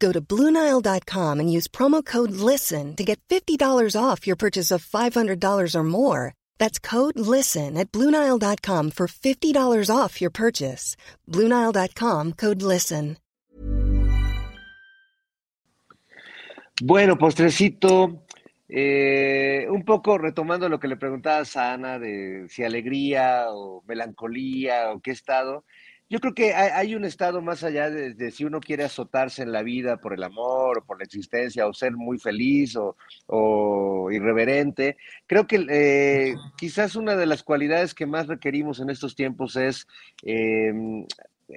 Go to Bluenile.com and use promo code LISTEN to get $50 off your purchase of $500 or more. That's code LISTEN at Bluenile.com for $50 off your purchase. Bluenile.com code LISTEN. Bueno, postrecito, eh, un poco retomando lo que le preguntabas a Ana de si alegría o melancolía o qué estado. Yo creo que hay, un estado más allá de, si uno quiere azotarse en la vida por el amor o por la existencia o ser muy feliz o, irreverente. Creo que eh, quizás una de las cualidades que más requerimos en estos tiempos es em,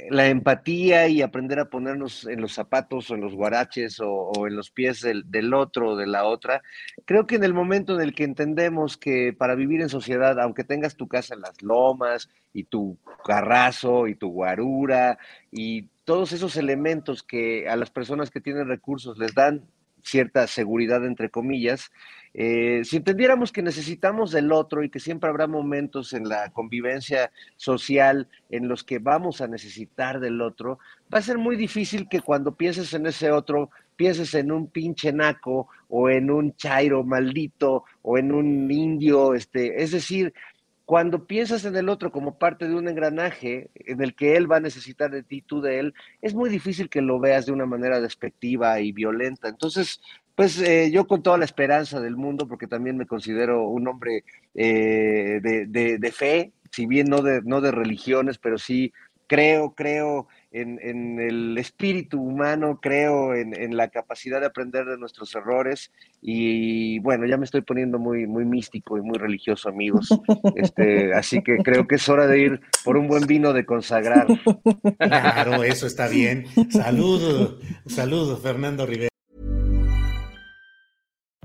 la empatía y aprender a ponernos en los zapatos o en los guaraches o, en los pies del, del, otro o de la otra. Creo que en el momento en el que entendemos que para vivir en sociedad, aunque tengas tu casa en las lomas y tu carrazo y tu guarura y todos esos elementos que a las personas que tienen recursos les dan cierta seguridad, entre comillas, eh, si entendiéramos que necesitamos del otro y que siempre habrá momentos en la convivencia social en los que vamos a necesitar del otro, va a ser muy difícil que cuando pienses en ese otro, pienses en un pinche naco o en un chairo maldito o en un indio, este, es decir, cuando piensas en el otro como parte de un engranaje en el que él va a necesitar de ti, tú de él, es muy difícil que lo veas de una manera despectiva y violenta. Entonces, pues eh, yo con toda la esperanza del mundo, porque también me considero un hombre eh, de, de, fe, si bien no de, no de religiones, pero sí creo, creo en, el espíritu humano, creo en, la capacidad de aprender de nuestros errores y bueno, ya me estoy poniendo muy, muy místico y muy religioso, amigos. Este, así que creo que es hora de ir por un buen vino de consagrar. Claro, eso está bien. Saludos, saludos, Fernando Rivera.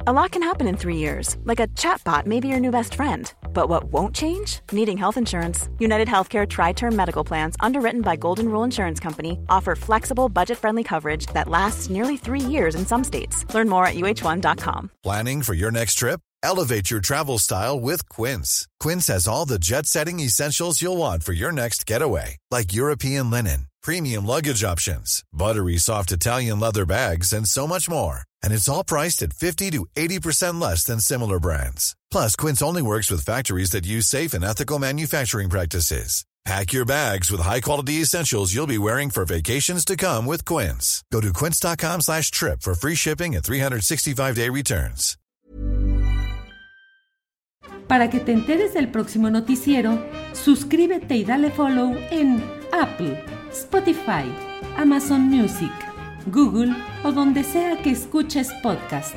A lot can happen in three years, like a chatbot may be your new best friend. But what won't change? Needing health insurance. United Healthcare Tri Term Medical Plans, underwritten by Golden Rule Insurance Company, offer flexible, budget friendly coverage that lasts nearly three years in some states. Learn more at uhone.com. Planning for your next trip? Elevate your travel style with Quince. Quince has all the jet setting essentials you'll want for your next getaway, like European linen, premium luggage options, buttery soft Italian leather bags, and so much more and it's all priced at 50 to 80% less than similar brands. Plus, Quince only works with factories that use safe and ethical manufacturing practices. Pack your bags with high-quality essentials you'll be wearing for vacations to come with Quince. Go to quince.com slash trip for free shipping and 365-day returns. Para que te enteres del próximo noticiero, suscríbete y dale follow en Apple, Spotify, Amazon Music, Google o donde sea que escuches podcast.